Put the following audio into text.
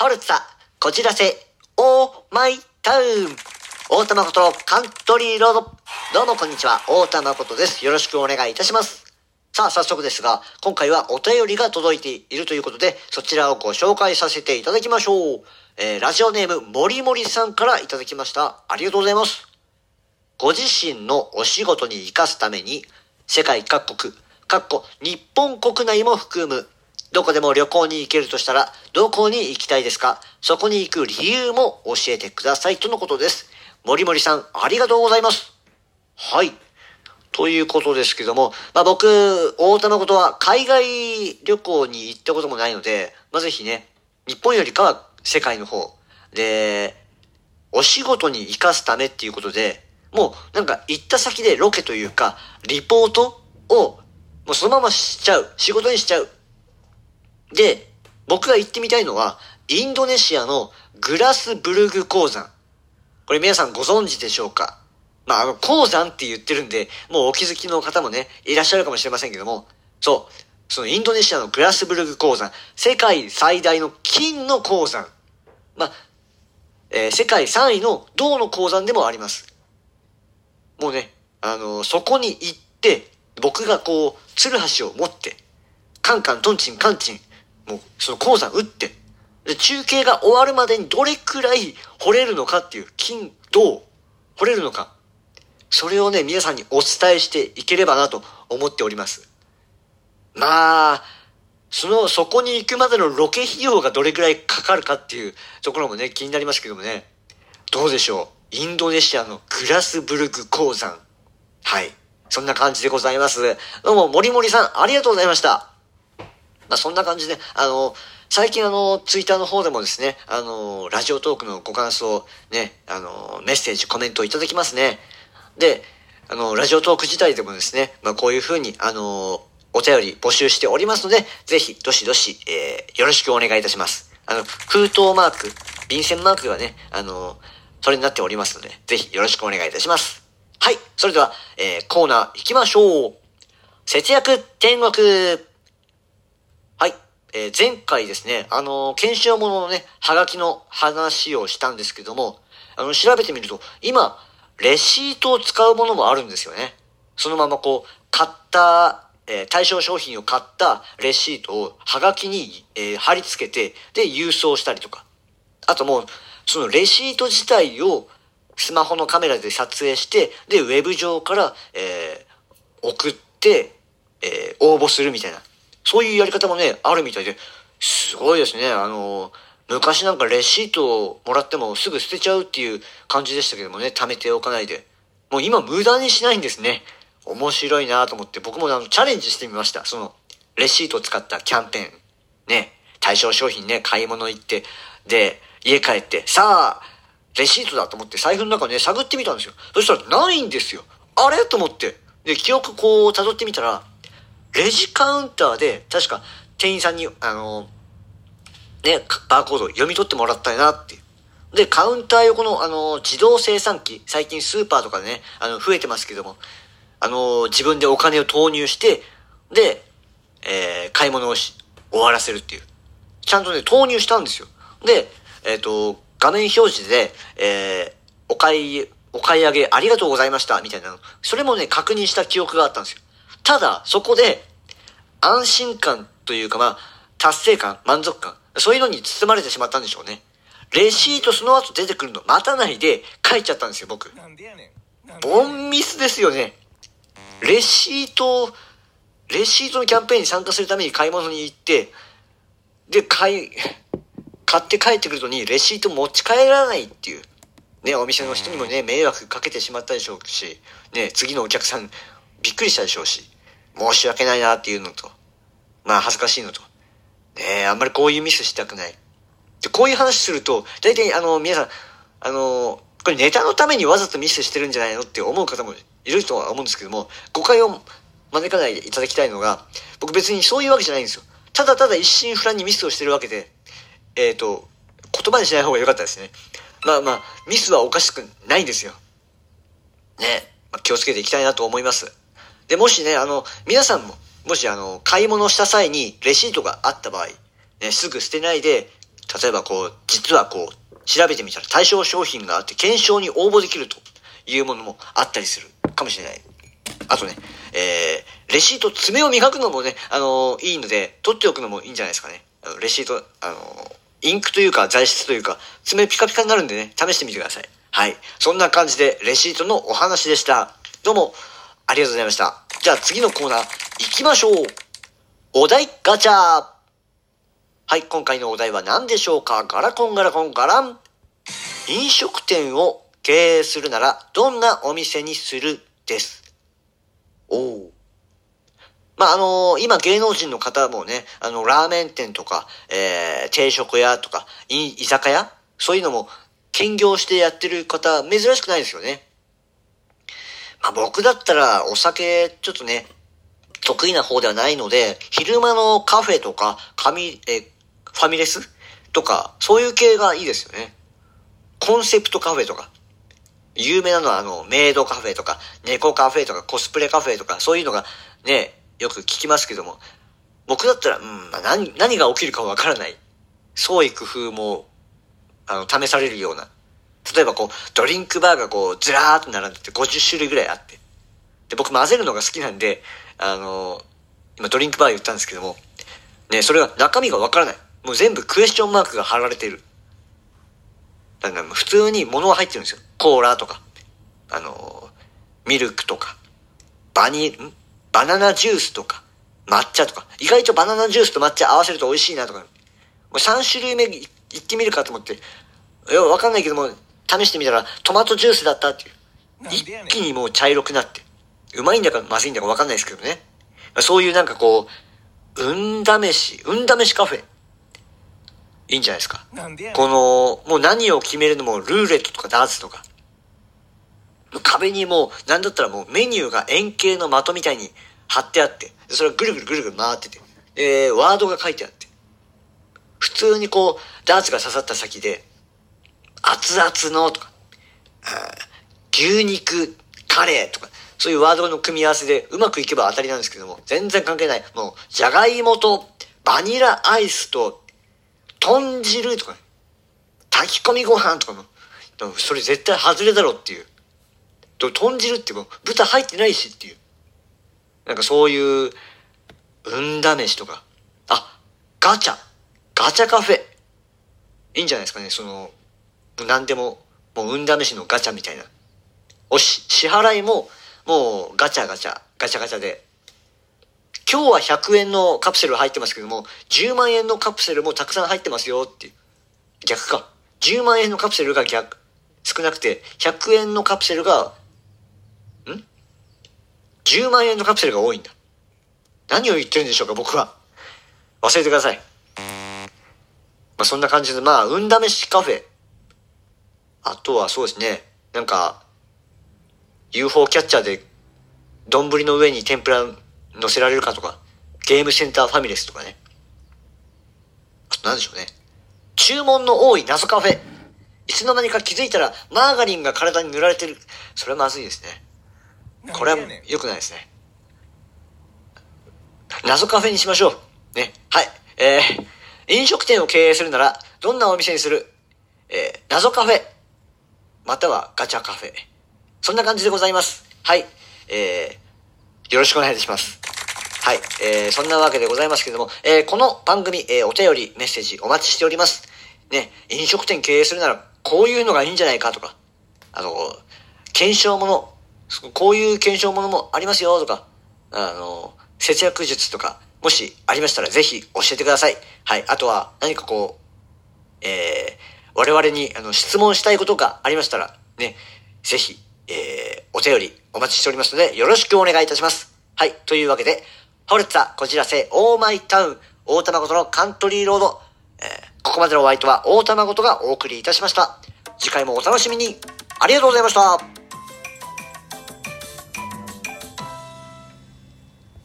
ホルツァ、こちらせ、オーマイタウン。大田誠カントリーロード。どうもこんにちは、大田誠です。よろしくお願いいたします。さあ、早速ですが、今回はお便りが届いているということで、そちらをご紹介させていただきましょう。えー、ラジオネーム、もりもりさんからいただきました。ありがとうございます。ご自身のお仕事に活かすために、世界各国、かっこ日本国内も含む、どこでも旅行に行けるとしたら、どこに行きたいですか？そこに行く理由も教えてくださいとのことです。もりもりさん、ありがとうございます。はい。ということですけども、まあ僕、大田誠は海外旅行に行ったこともないので、まあぜひね、日本よりかは世界の方で、お仕事に活かすためっていうことで、もうなんか行った先でロケというか、リポートをもうそのまましちゃう。仕事にしちゃう。で、僕が行ってみたいのは、インドネシアのグラスブルグ鉱山。これ皆さんご存知でしょうか？まあ、あの、鉱山って言ってるんで、もうお気づきの方もね、いらっしゃるかもしれませんけども、そう、そのインドネシアのグラスブルグ鉱山、世界最大の金の鉱山。まあ、えー世界3位の銅の鉱山でもあります。もうね、あのそこに行って、僕がこう、ツルハシを持って、カンカントンチンカンチン、もうその鉱山打って、で、中継が終わるまでにどれくらい掘れるのかっていう、金、銅、掘れるのか。それをね、皆さんにお伝えしていければなと思っております。まあ、その、そこに行くまでのロケ費用がどれくらいかかるかっていうところもね、気になりますけどもね。どうでしょう？インドネシアのグラスブルグ鉱山。はい。そんな感じでございます。どうも、もりもりさん、ありがとうございました。まあ、そんな感じで、あの、最近あの、ツイッターの方でもですね、あの、ラジオトークのご感想、ね、あの、メッセージ、コメントをいただきますね。で、あの、ラジオトーク自体でもですね、まあ、こういうふうに、あの、お便り募集しておりますので、ぜひ、どしどし、えー、よろしくお願いいたします。あの、封筒マーク、便箋マークがね、あの、それになっておりますので、ぜひよろしくお願いいたします。はい。それでは、えー、コーナー行きましょう。節約天国。えー前回ですね、あのー検証物のね、はがきの話をしたんですけども、あの、調べてみると、今、レシートを使うものもあるんですよね。そのままこう、買った、えー対象商品を買ったレシートをはがきに、えー貼り付けて、で、郵送したりとか。あともう、そのレシート自体をスマホのカメラで撮影して、で、ウェブ上から、えー送って、えー応募するみたいな。そういうやり方もね、あるみたいで、すごいですね。あの、昔なんかレシートをもらってもすぐ捨てちゃうっていう感じでしたけどもね、貯めておかないで。もう今無駄にしないんですね。面白いなと思って、僕もあのチャレンジしてみました。その、レシートを使ったキャンペーン。ね、対象商品ね、買い物行って、で、家帰って、さあ、レシートだと思って財布の中ね、探ってみたんですよ。そしたらないんですよ。あれ？と思って。で、記憶こう辿ってみたら、レジカウンターで、確か店員さんに、あの、ね、バーコード読み取ってもらったよなっていう。で、カウンター横の、あの、自動生産機、最近スーパーとかでね、あの、増えてますけども、あの、自分でお金を投入して、で、えー買い物をし、終わらせるっていう。ちゃんとね、投入したんですよ。で、えっ、と、画面表示で、えーお買い、お買い上げありがとうございました、みたいなの。それもね、確認した記憶があったんですよ。ただ、そこで、安心感というかまあ、達成感、満足感、そういうのに包まれてしまったんでしょうね。レシートその後出てくるの待たないで書いちゃったんですよ、僕。ボンミスですよね。レシート、レシートのキャンペーンに参加するために買い物に行って、で、買い、買って帰ってくるのにレシート持ち帰らないっていう。ね、お店の人にもね、迷惑かけてしまったでしょうし、ね、次のお客さんびっくりしたでしょうし、申し訳ないなっていうのと、まあ恥ずかしいのと、ねえ、あんまりこういうミスしたくない。で、こういう話すると、大体あの、皆さん、あの、これネタのためにわざとミスしてるんじゃないのって思う方もいるとは思うんですけども、誤解を招かないでいただきたいのが、僕別にそういうわけじゃないんですよ。ただただ一心不乱にミスをしてるわけで、えっ、と、言葉にしない方が良かったですね。まあまあ、ミスはおかしくないんですよ。ね、まあ、気をつけていきたいなと思います。で、もしね、あの、皆さんも、もしあの、買い物した際にレシートがあった場合、ね、すぐ捨てないで、例えばこう、実はこう、調べてみたら対象商品があって検証に応募できるというものもあったりするかもしれない。あとね、えー、レシート、爪を磨くのもね、あのー、いいので、取っておくのもいいんじゃないですかね。あのレシート、あのー、インクというか材質というか、爪ピカピカになるんでね、試してみてください。はい。そんな感じで、レシートのお話でした。どうも、ありがとうございました。じゃあ次のコーナー、行きましょう。お題ガチャはい、今回のお題は何でしょうか？ガラコンガラコンガラン。飲食店を経営するなら、どんなお店にする？です。おお。まあ、あのー、今芸能人の方もね、あの、ラーメン店とか、えー、定食屋とか、居酒屋？そういうのも兼業してやってる方、珍しくないですよね。まあ、僕だったらお酒、ちょっとね、得意な方ではないので、昼間のカフェとか、紙、え、ファミレスとか、そういう系がいいですよね。コンセプトカフェとか。有名なのはあの、メイドカフェとか、猫カフェとか、コスプレカフェとか、そういうのがね、よく聞きますけども、僕だったら、うん、何、何が起きるかわからない。創意工夫も、あの、試されるような。例えばこう、ドリンクバーがこう、ずらーっと並んでて50種類ぐらいあって。で、僕混ぜるのが好きなんで、あの、今ドリンクバー言ったんですけども、ね、それが中身がわからない。もう全部クエスチョンマークが貼られてる。だから普通に物は入ってるんですよ。コーラとか、あの、ミルクとか、バニ、ん？バナナジュースとか、抹茶とか。意外とバナナジュースと抹茶合わせると美味しいなとか。もう3種類目いってみるかと思って、いや、わかんないけども、試してみたらトマトジュースだったっていう。一気にもう茶色くなって。うまいんだかまずいんだかわかんないですけどね。そういうなんかこう、運試し、運試しカフェ。いいんじゃないですか。この、もう何を決めるのもルーレットとかダーツとか。壁にもう、なんだったらもうメニューが円形の的みたいに貼ってあって、それがぐるぐるぐるぐる回ってて、えー、ワードが書いてあって、普通にこう、ダーツが刺さった先で、熱々のとか、牛肉、カレーとか、そういうワードの組み合わせでうまくいけば当たりなんですけども、全然関係ない。もう、じゃがいもと、バニラアイスと、豚汁とか、炊き込みご飯とかも、それ絶対外れだろっていう。豚汁ってもう豚入ってないしっていう。なんかそういう、運試しとか。あ、ガチャ。ガチャカフェ。いいんじゃないですかね。その、何でも、もう運試しのガチャみたいな。おし、支払いも、もうガチャガチャ、ガチャガチャで。今日は100円のカプセル入ってますけども、10万円のカプセルもたくさん入ってますよっていう。逆か。10万円のカプセルが逆、少なくて、100円のカプセルが、ん ?10 万円のカプセルが多いんだ。何を言ってるんでしょうか、僕は。忘れてください。まあ、そんな感じで、まあ、運試しカフェ。あとはそうですね、なんか、UFO キャッチャーで、丼の上に天ぷら乗せられるかとか、ゲームセンターファミレスとかね。あと何でしょうね。注文の多い謎カフェ。いつの間にか気づいたら、マーガリンが体に塗られてる。それはまずいですね。これは良くないですね。謎カフェにしましょう。ね。はい。えー、飲食店を経営するなら、どんなお店にする？えー、謎カフェ。またはガチャカフェ。そんな感じでございます。はい。えー、よろしくお願いします。はい。えー、そんなわけでございますけども、えー、この番組、えー、お便り、メッセージお待ちしております。ね、飲食店経営するなら、こういうのがいいんじゃないかとか、あの、検証もの、こういう検証ものもありますよとか、あの、節約術とか、もしありましたらぜひ教えてください。はい。あとは何かこう、えー、我々にあの質問したいことがありましたら、ね、ぜひ、えー、お便りお待ちしておりますので、よろしくお願いいたします。はい。というわけで、ホルツァ、こじらせ、オーマイタウン、大玉ごとのカントリーロード、えー、ここまでのお相手は大玉ごとがお送りいたしました。次回もお楽しみに。ありがとうございました。